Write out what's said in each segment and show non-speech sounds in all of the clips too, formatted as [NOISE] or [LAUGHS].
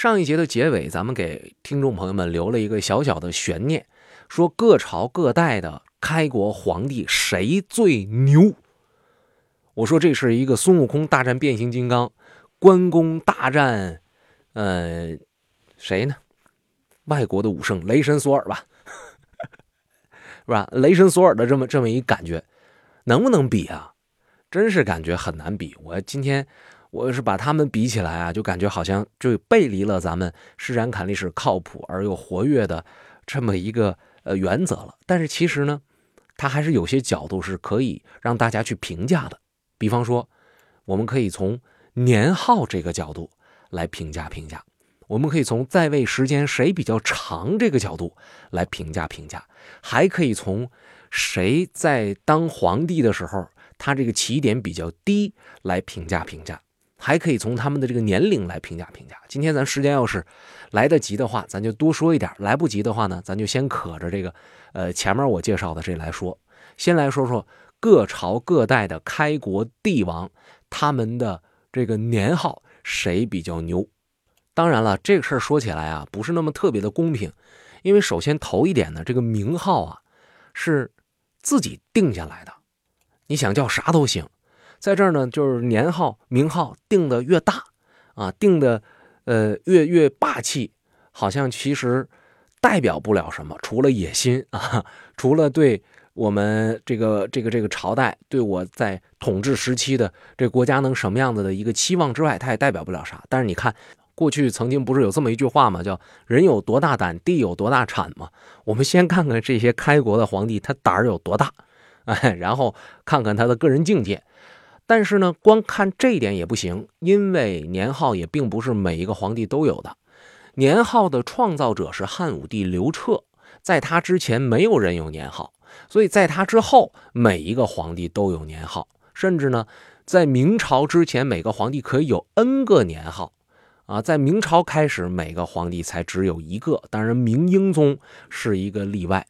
上一节的结尾，咱们给听众朋友们留了一个小小的悬念，说各朝各代的开国皇帝谁最牛？我说这是一个孙悟空大战变形金刚，关公大战，呃，谁呢？外国的武圣雷神索尔吧，[LAUGHS] 是吧？雷神索尔的这么这么一感觉，能不能比啊？真是感觉很难比。我今天我是把他们比起来啊，就感觉好像就背离了咱们施展侃历史靠谱而又活跃的这么一个呃原则了。但是其实呢，它还是有些角度是可以让大家去评价的。比方说，我们可以从年号这个角度来评价评价。我们可以从在位时间谁比较长这个角度来评价评价，还可以从谁在当皇帝的时候他这个起点比较低来评价评价，还可以从他们的这个年龄来评价评价。今天咱时间要是来得及的话，咱就多说一点；来不及的话呢，咱就先可着这个呃前面我介绍的这来说。先来说说各朝各代的开国帝王，他们的这个年号谁比较牛。当然了，这个事儿说起来啊，不是那么特别的公平，因为首先头一点呢，这个名号啊是自己定下来的，你想叫啥都行。在这儿呢，就是年号、名号定的越大啊，定的呃越越霸气，好像其实代表不了什么，除了野心啊，除了对我们这个这个这个朝代对我在统治时期的这国家能什么样子的一个期望之外，它也代表不了啥。但是你看。过去曾经不是有这么一句话吗？叫“人有多大胆，地有多大产”吗？我们先看看这些开国的皇帝，他胆儿有多大，哎，然后看看他的个人境界。但是呢，光看这一点也不行，因为年号也并不是每一个皇帝都有的。年号的创造者是汉武帝刘彻，在他之前没有人有年号，所以在他之后每一个皇帝都有年号，甚至呢，在明朝之前每个皇帝可以有 n 个年号。啊，在明朝开始，每个皇帝才只有一个，当然明英宗是一个例外。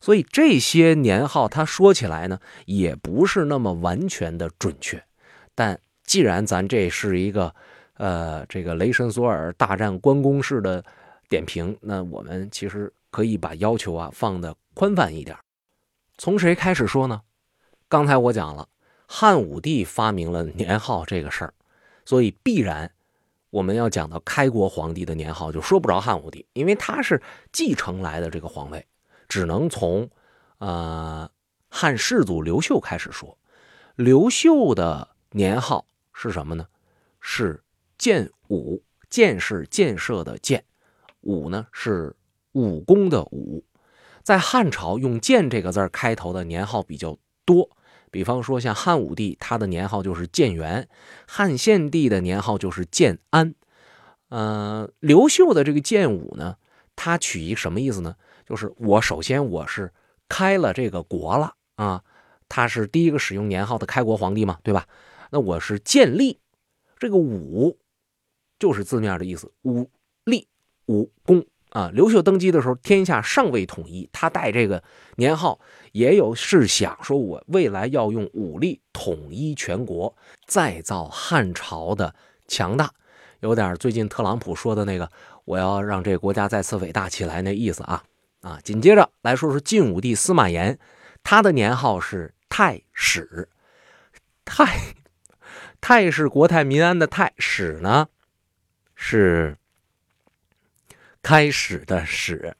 所以这些年号，他说起来呢，也不是那么完全的准确。但既然咱这是一个，呃，这个雷神索尔大战关公式的点评，那我们其实可以把要求啊放的宽泛一点。从谁开始说呢？刚才我讲了，汉武帝发明了年号这个事儿，所以必然。我们要讲到开国皇帝的年号，就说不着汉武帝，因为他是继承来的这个皇位，只能从，呃，汉世祖刘秀开始说。刘秀的年号是什么呢？是建武，建是建设的建，武呢是武功的武。在汉朝用建这个字开头的年号比较多。比方说，像汉武帝，他的年号就是建元；汉献帝的年号就是建安。呃，刘秀的这个建武呢，他取一什么意思呢？就是我首先我是开了这个国了啊，他是第一个使用年号的开国皇帝嘛，对吧？那我是建立，这个武就是字面的意思，武力武功。啊，刘秀登基的时候，天下尚未统一，他带这个年号，也有是想说，我未来要用武力统一全国，再造汉朝的强大，有点最近特朗普说的那个，我要让这个国家再次伟大起来那意思啊啊！紧接着来说说晋武帝司马炎，他的年号是太史，太太是国泰民安的太，史呢是。开始的始，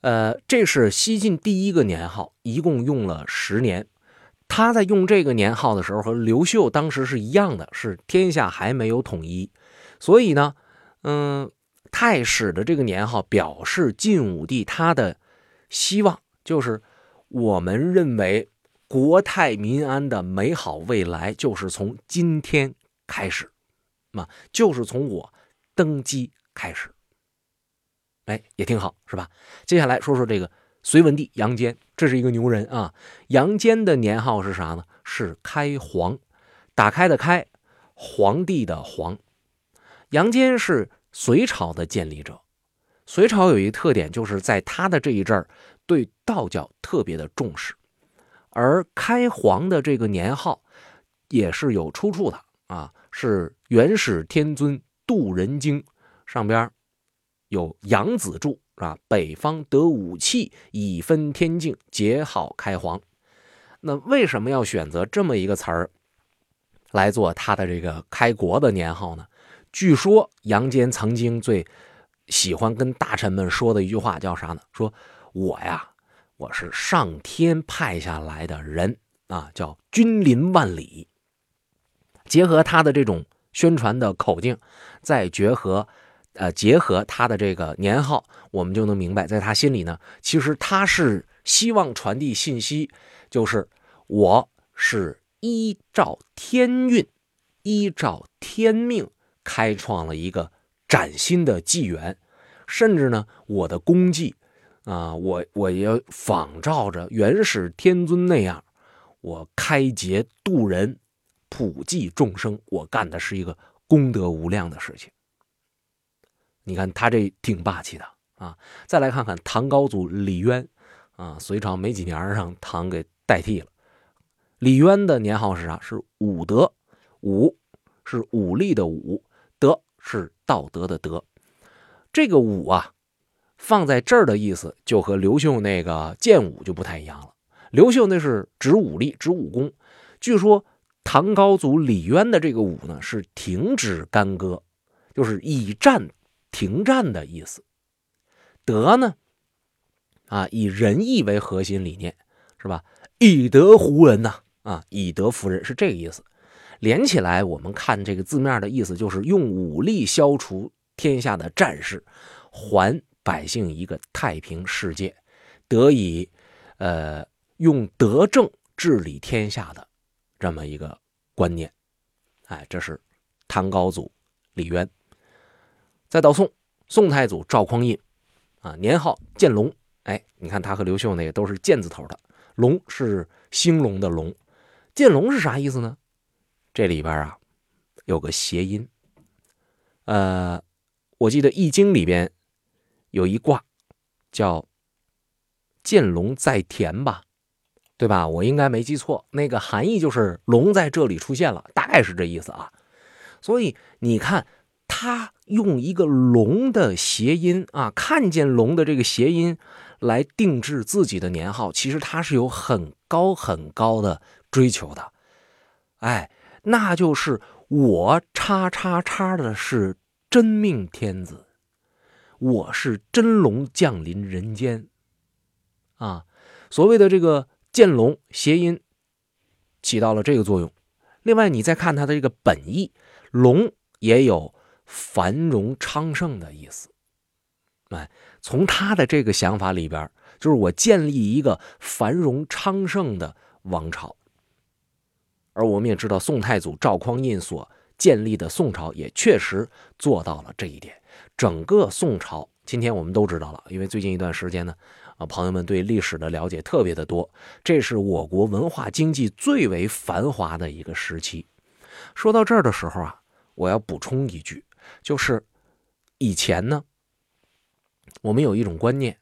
呃，这是西晋第一个年号，一共用了十年。他在用这个年号的时候，和刘秀当时是一样的，是天下还没有统一，所以呢，嗯，太史的这个年号表示晋武帝他的希望，就是我们认为国泰民安的美好未来，就是从今天开始，嘛，就是从我登基开始。哎，也挺好，是吧？接下来说说这个隋文帝杨坚，这是一个牛人啊。杨坚的年号是啥呢？是开皇，打开的开，皇帝的皇。杨坚是隋朝的建立者。隋朝有一个特点，就是在他的这一阵儿，对道教特别的重视。而开皇的这个年号也是有出处的啊，是元始天尊渡人经。上边有杨子注啊，北方得武器，以分天境，结好开皇。那为什么要选择这么一个词儿来做他的这个开国的年号呢？据说杨坚曾经最喜欢跟大臣们说的一句话叫啥呢？说我呀，我是上天派下来的人啊，叫君临万里。结合他的这种宣传的口径，再结合呃结合他的这个年号，我们就能明白，在他心里呢，其实他是希望传递信息，就是我是依照天运，依照天命。开创了一个崭新的纪元，甚至呢，我的功绩啊，我我也仿照着元始天尊那样，我开劫渡人，普济众生，我干的是一个功德无量的事情。你看他这挺霸气的啊！再来看看唐高祖李渊啊，隋朝没几年让唐给代替了。李渊的年号是啥？是武德，武是武力的武。是道德的德，这个武啊，放在这儿的意思就和刘秀那个剑武就不太一样了。刘秀那是指武力、指武功，据说唐高祖李渊的这个武呢是停止干戈，就是以战停战的意思。德呢，啊，以仁义为核心理念，是吧？以德服人呐，啊，以德服人是这个意思。连起来，我们看这个字面的意思，就是用武力消除天下的战事，还百姓一个太平世界，得以，呃，用德政治理天下的这么一个观念。哎，这是唐高祖李渊。再到宋，宋太祖赵匡胤，啊，年号建隆。哎，你看他和刘秀那个都是建字头的，隆是兴隆的隆，建隆是啥意思呢？这里边啊，有个谐音。呃，我记得《易经》里边有一卦叫“见龙在田”吧，对吧？我应该没记错，那个含义就是龙在这里出现了，大概是这意思啊。所以你看，他用一个龙的谐音啊，看见龙的这个谐音来定制自己的年号，其实他是有很高很高的追求的，哎。那就是我叉叉叉的是真命天子，我是真龙降临人间，啊，所谓的这个见龙谐音起到了这个作用。另外，你再看它的这个本意，龙也有繁荣昌盛的意思。哎，从他的这个想法里边，就是我建立一个繁荣昌盛的王朝。而我们也知道，宋太祖赵匡胤所建立的宋朝也确实做到了这一点。整个宋朝，今天我们都知道了，因为最近一段时间呢，啊，朋友们对历史的了解特别的多。这是我国文化经济最为繁华的一个时期。说到这儿的时候啊，我要补充一句，就是以前呢，我们有一种观念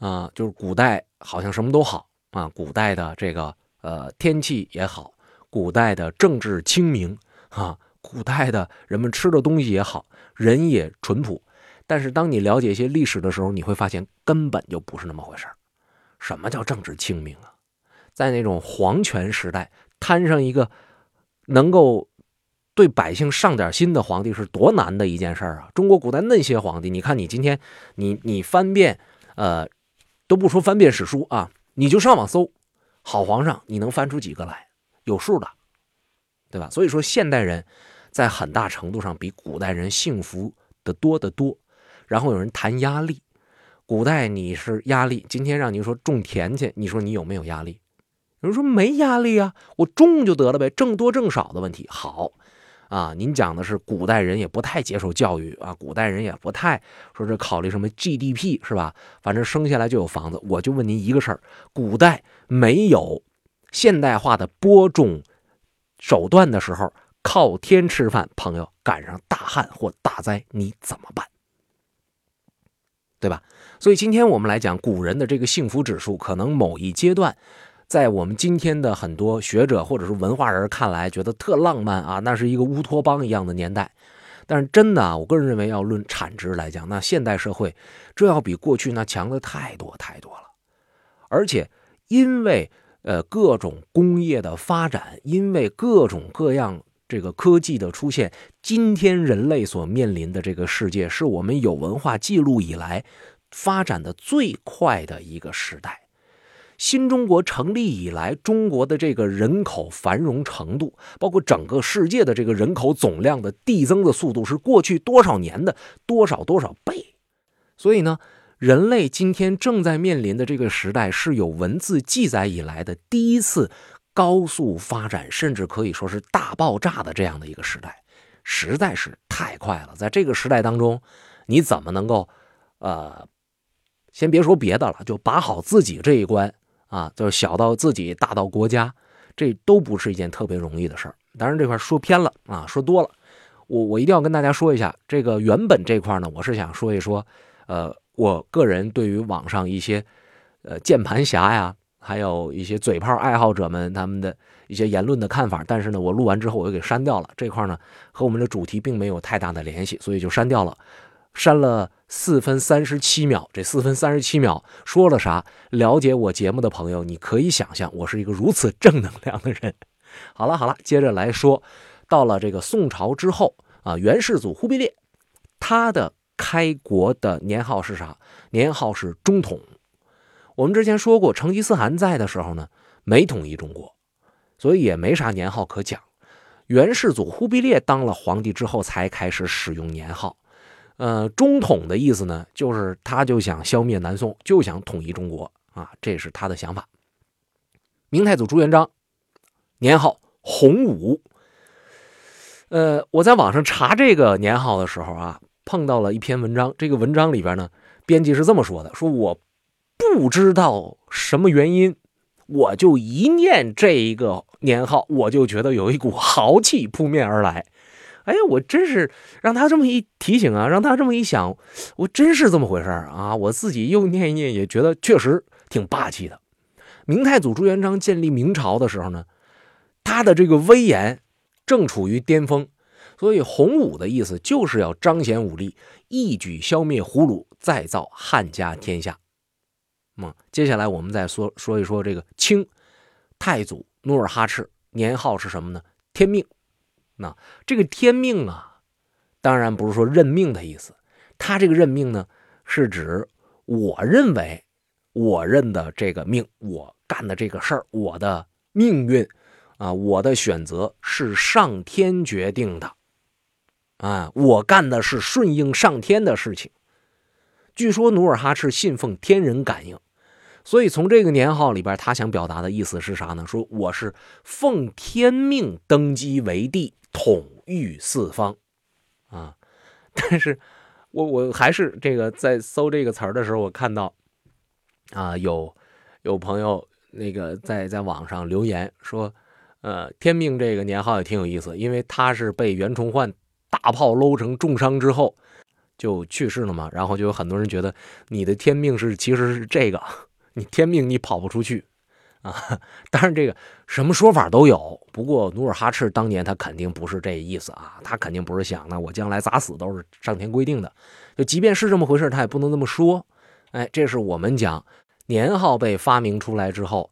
啊，就是古代好像什么都好啊，古代的这个呃天气也好。古代的政治清明啊，古代的人们吃的东西也好，人也淳朴。但是当你了解一些历史的时候，你会发现根本就不是那么回事什么叫政治清明啊？在那种皇权时代，摊上一个能够对百姓上点心的皇帝是多难的一件事啊！中国古代那些皇帝，你看你今天你你翻遍，呃，都不说翻遍史书啊，你就上网搜好皇上，你能翻出几个来？有数的，对吧？所以说，现代人在很大程度上比古代人幸福的多得多。然后有人谈压力，古代你是压力，今天让你说种田去，你说你有没有压力？有人说没压力啊，我种就得了呗，挣多挣少的问题。好啊，您讲的是古代人也不太接受教育啊，古代人也不太说是考虑什么 GDP 是吧？反正生下来就有房子。我就问您一个事儿：古代没有。现代化的播种手段的时候，靠天吃饭，朋友赶上大旱或大灾，你怎么办？对吧？所以今天我们来讲古人的这个幸福指数，可能某一阶段，在我们今天的很多学者或者是文化人看来，觉得特浪漫啊，那是一个乌托邦一样的年代。但是真的啊，我个人认为要论产值来讲，那现代社会这要比过去那强的太多太多了。而且因为呃各种工业的发展，因为各种各样这个科技的出现，今天人类所面临的这个世界，是我们有文化记录以来发展的最快的一个时代。新中国成立以来，中国的这个人口繁荣程度，包括整个世界的这个人口总量的递增的速度，是过去多少年的多少多少倍。所以呢，人类今天正在面临的这个时代，是有文字记载以来的第一次高速发展，甚至可以说是大爆炸的这样的一个时代，实在是太快了。在这个时代当中，你怎么能够，呃，先别说别的了，就把好自己这一关。啊，就是小到自己，大到国家，这都不是一件特别容易的事儿。当然这块说偏了啊，说多了。我我一定要跟大家说一下，这个原本这块呢，我是想说一说，呃，我个人对于网上一些，呃，键盘侠呀，还有一些嘴炮爱好者们他们的一些言论的看法。但是呢，我录完之后我又给删掉了。这块呢，和我们的主题并没有太大的联系，所以就删掉了。删了四分三十七秒，这四分三十七秒说了啥？了解我节目的朋友，你可以想象，我是一个如此正能量的人。好了好了，接着来说，到了这个宋朝之后啊，元世祖忽必烈，他的开国的年号是啥？年号是中统。我们之前说过，成吉思汗在的时候呢，没统一中国，所以也没啥年号可讲。元世祖忽必烈当了皇帝之后，才开始使用年号。呃，中统的意思呢，就是他就想消灭南宋，就想统一中国啊，这是他的想法。明太祖朱元璋，年号洪武。呃，我在网上查这个年号的时候啊，碰到了一篇文章，这个文章里边呢，编辑是这么说的：说我不知道什么原因，我就一念这一个年号，我就觉得有一股豪气扑面而来。哎，我真是让他这么一提醒啊，让他这么一想，我真是这么回事啊！我自己又念一念，也觉得确实挺霸气的。明太祖朱元璋建立明朝的时候呢，他的这个威严正处于巅峰，所以洪武的意思就是要彰显武力，一举消灭胡虏，再造汉家天下。嗯，接下来我们再说说一说这个清太祖努尔哈赤，年号是什么呢？天命。那这个天命啊，当然不是说认命的意思，他这个认命呢，是指我认为我认的这个命，我干的这个事儿，我的命运啊，我的选择是上天决定的，啊，我干的是顺应上天的事情。据说努尔哈赤信奉天人感应，所以从这个年号里边，他想表达的意思是啥呢？说我是奉天命登基为帝。统御四方，啊！但是，我我还是这个在搜这个词儿的时候，我看到，啊，有有朋友那个在在网上留言说，呃，天命这个年号也挺有意思，因为他是被袁崇焕大炮搂成重伤之后就去世了嘛，然后就有很多人觉得你的天命是其实是这个，[LAUGHS] 你天命你跑不出去。啊，[LAUGHS] 当然这个什么说法都有。不过努尔哈赤当年他肯定不是这意思啊，他肯定不是想呢，我将来咋死都是上天规定的。就即便是这么回事，他也不能这么说。哎，这是我们讲年号被发明出来之后，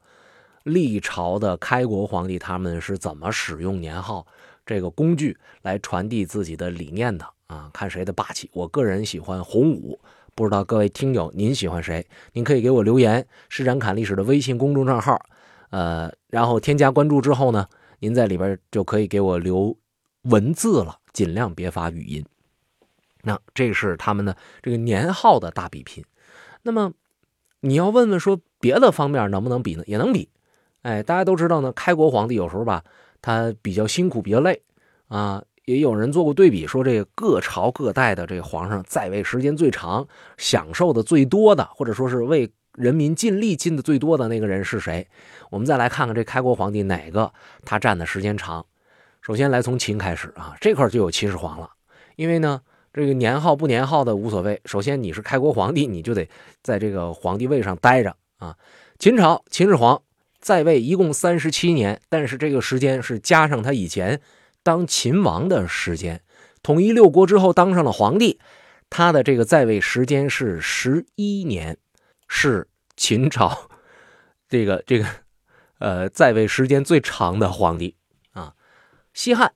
历朝的开国皇帝他们是怎么使用年号这个工具来传递自己的理念的啊？看谁的霸气。我个人喜欢洪武。不知道各位听友您喜欢谁？您可以给我留言，施展侃历史的微信公众账号，呃，然后添加关注之后呢，您在里边就可以给我留文字了，尽量别发语音。那这是他们的这个年号的大比拼。那么你要问问说别的方面能不能比呢？也能比。哎，大家都知道呢，开国皇帝有时候吧，他比较辛苦，比较累啊。也有人做过对比，说这个各朝各代的这个皇上在位时间最长、享受的最多的，或者说是为人民尽力尽的最多的那个人是谁？我们再来看看这开国皇帝哪个他占的时间长。首先来从秦开始啊，这块就有秦始皇了。因为呢，这个年号不年号的无所谓，首先你是开国皇帝，你就得在这个皇帝位上待着啊。秦朝秦始皇在位一共三十七年，但是这个时间是加上他以前。当秦王的时间，统一六国之后当上了皇帝，他的这个在位时间是十一年，是秦朝 [LAUGHS] 这个这个呃在位时间最长的皇帝啊。西汉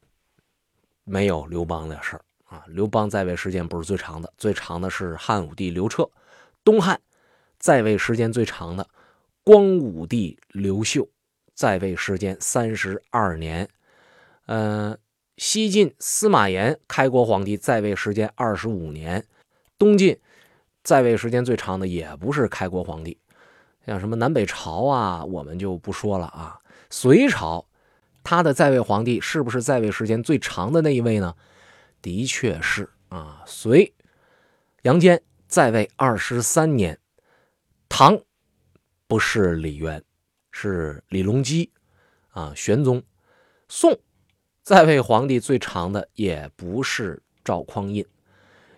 没有刘邦的事儿啊，刘邦在位时间不是最长的，最长的是汉武帝刘彻。东汉在位时间最长的光武帝刘秀，在位时间三十二年。嗯。西晋司马炎开国皇帝在位时间二十五年，东晋在位时间最长的也不是开国皇帝，像什么南北朝啊，我们就不说了啊。隋朝，他的在位皇帝是不是在位时间最长的那一位呢？的确是啊，隋杨坚在位二十三年，唐不是李渊，是李隆基啊，玄宗，宋。在位皇帝最长的也不是赵匡胤，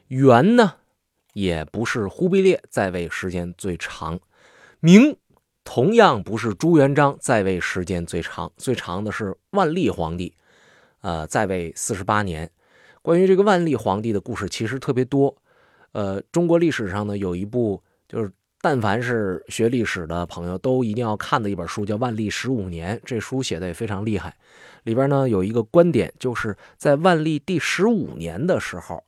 元呢也不是忽必烈在位时间最长，明同样不是朱元璋在位时间最长，最长的是万历皇帝，呃，在位四十八年。关于这个万历皇帝的故事其实特别多，呃，中国历史上呢有一部就是。但凡是学历史的朋友，都一定要看的一本书，叫《万历十五年》。这书写的也非常厉害。里边呢有一个观点，就是在万历第十五年的时候，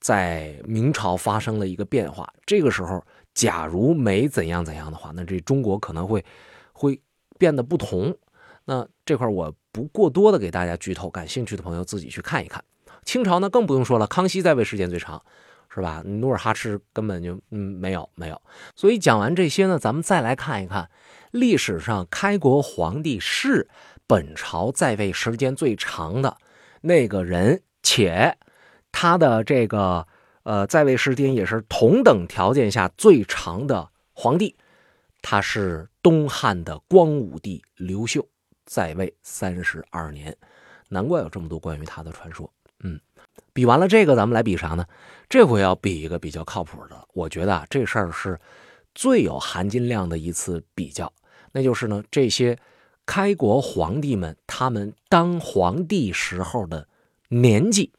在明朝发生了一个变化。这个时候，假如没怎样怎样的话，那这中国可能会会变得不同。那这块我不过多的给大家剧透，感兴趣的朋友自己去看一看。清朝呢更不用说了，康熙在位时间最长。是吧？努尔哈赤根本就嗯没有没有，所以讲完这些呢，咱们再来看一看历史上开国皇帝是本朝在位时间最长的那个人，且他的这个呃在位时间也是同等条件下最长的皇帝，他是东汉的光武帝刘秀，在位三十二年，难怪有这么多关于他的传说。比完了这个，咱们来比啥呢？这回要比一个比较靠谱的，我觉得啊，这事儿是最有含金量的一次比较，那就是呢，这些开国皇帝们他们当皇帝时候的年纪，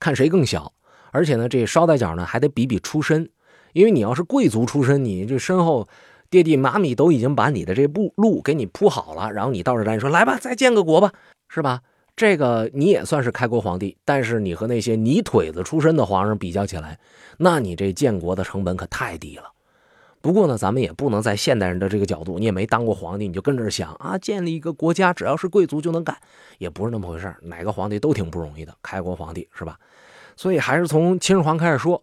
看谁更小。而且呢，这捎带脚呢，还得比比出身，因为你要是贵族出身，你这身后爹地妈咪都已经把你的这步路给你铺好了，然后你到这来，你说来吧，再建个国吧，是吧？这个你也算是开国皇帝，但是你和那些泥腿子出身的皇上比较起来，那你这建国的成本可太低了。不过呢，咱们也不能在现代人的这个角度，你也没当过皇帝，你就跟这想啊，建立一个国家只要是贵族就能干，也不是那么回事哪个皇帝都挺不容易的，开国皇帝是吧？所以还是从秦始皇开始说。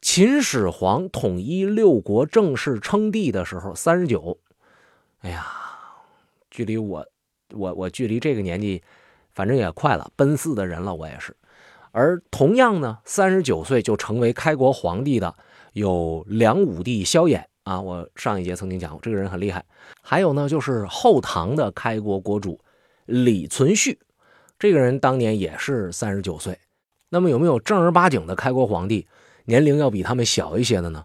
秦始皇统一六国正式称帝的时候，三十九。哎呀，距离我，我我距离这个年纪。反正也快了，奔四的人了，我也是。而同样呢，三十九岁就成为开国皇帝的有梁武帝萧衍啊，我上一节曾经讲过，这个人很厉害。还有呢，就是后唐的开国国主李存勖，这个人当年也是三十九岁。那么有没有正儿八经的开国皇帝，年龄要比他们小一些的呢？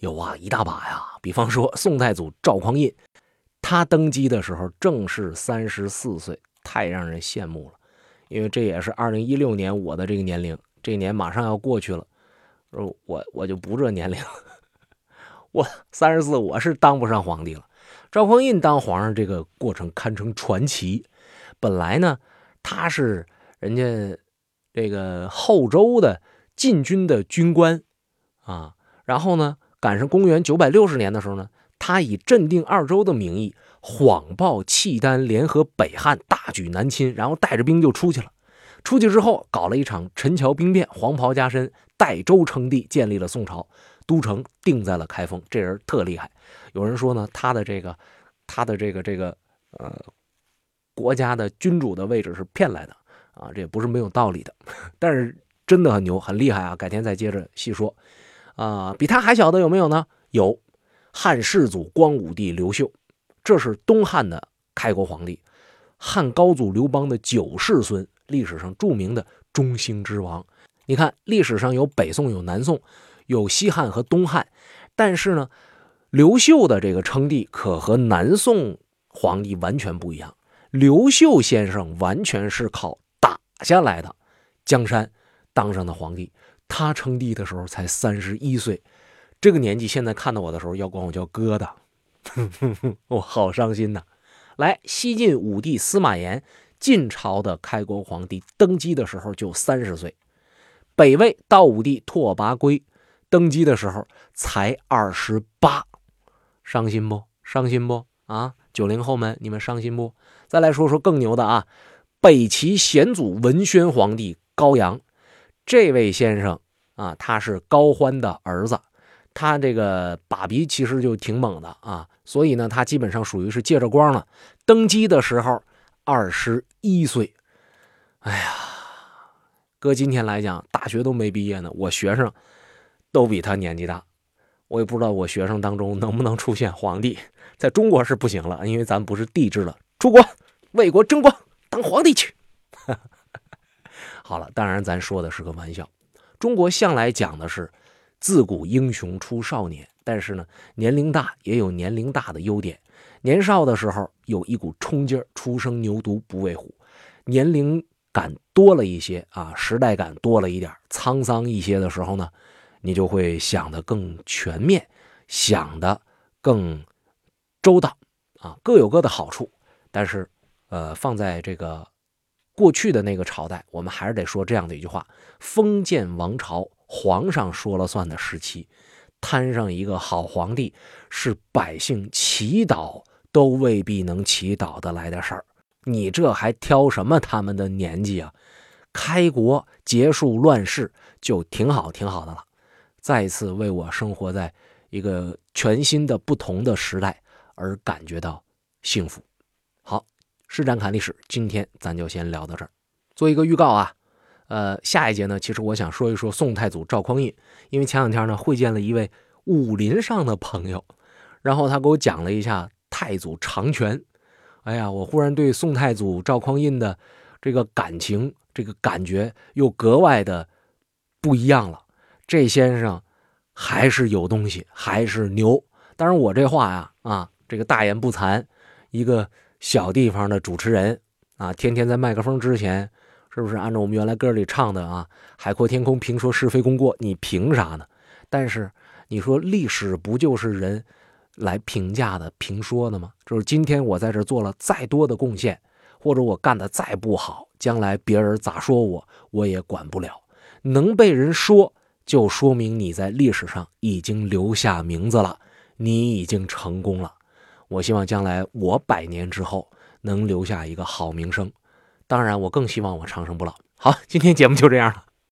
有啊，一大把呀。比方说宋太祖赵匡胤，他登基的时候正是三十四岁。太让人羡慕了，因为这也是二零一六年我的这个年龄，这一年马上要过去了，我我就不这年龄，[LAUGHS] 我三十四，我是当不上皇帝了。赵匡胤当皇上这个过程堪称传奇。本来呢，他是人家这个后周的禁军的军官啊，然后呢，赶上公元九百六十年的时候呢，他以镇定二州的名义。谎报契丹联合北汉，大举南侵，然后带着兵就出去了。出去之后，搞了一场陈桥兵变，黄袍加身，代周称帝，建立了宋朝，都城定在了开封。这人特厉害。有人说呢，他的这个，他的这个这个，呃，国家的君主的位置是骗来的啊，这也不是没有道理的。但是真的很牛，很厉害啊！改天再接着细说。啊，比他还小的有没有呢？有，汉世祖光武帝刘秀。这是东汉的开国皇帝，汉高祖刘邦的九世孙，历史上著名的中兴之王。你看，历史上有北宋，有南宋，有西汉和东汉，但是呢，刘秀的这个称帝可和南宋皇帝完全不一样。刘秀先生完全是靠打下来的江山，当上的皇帝。他称帝的时候才三十一岁，这个年纪现在看到我的时候要管我叫哥的，[LAUGHS] 我好伤心呐。来，西晋武帝司马炎，晋朝的开国皇帝登基的时候就三十岁；北魏道武帝拓跋圭登基的时候才二十八，伤心不？伤心不？啊，九零后们，你们伤心不？再来说说更牛的啊，北齐显祖文宣皇帝高阳，这位先生啊，他是高欢的儿子，他这个爸比其实就挺猛的啊。所以呢，他基本上属于是借着光了。登基的时候二十一岁，哎呀，搁今天来讲，大学都没毕业呢。我学生都比他年纪大，我也不知道我学生当中能不能出现皇帝。在中国是不行了，因为咱不是帝制了，出国为国争光，当皇帝去。[LAUGHS] 好了，当然咱说的是个玩笑。中国向来讲的是自古英雄出少年。但是呢，年龄大也有年龄大的优点。年少的时候有一股冲劲儿，初生牛犊不畏虎。年龄感多了一些啊，时代感多了一点，沧桑一些的时候呢，你就会想得更全面，想得更周到啊，各有各的好处。但是，呃，放在这个过去的那个朝代，我们还是得说这样的一句话：封建王朝，皇上说了算的时期。摊上一个好皇帝，是百姓祈祷都未必能祈祷得来的事儿。你这还挑什么他们的年纪啊？开国结束乱世就挺好，挺好的了。再次为我生活在一个全新的、不同的时代而感觉到幸福。好，施展侃历史，今天咱就先聊到这儿。做一个预告啊。呃，下一节呢，其实我想说一说宋太祖赵匡胤，因为前两天呢会见了一位武林上的朋友，然后他给我讲了一下太祖长拳。哎呀，我忽然对宋太祖赵匡胤的这个感情、这个感觉又格外的不一样了。这先生还是有东西，还是牛。当然，我这话呀，啊，这个大言不惭，一个小地方的主持人啊，天天在麦克风之前。是不是按照我们原来歌里唱的啊？海阔天空，评说是非功过，你凭啥呢？但是你说历史不就是人来评价的、评说的吗？就是今天我在这做了再多的贡献，或者我干的再不好，将来别人咋说我，我也管不了。能被人说，就说明你在历史上已经留下名字了，你已经成功了。我希望将来我百年之后能留下一个好名声。当然，我更希望我长生不老。好，今天节目就这样了。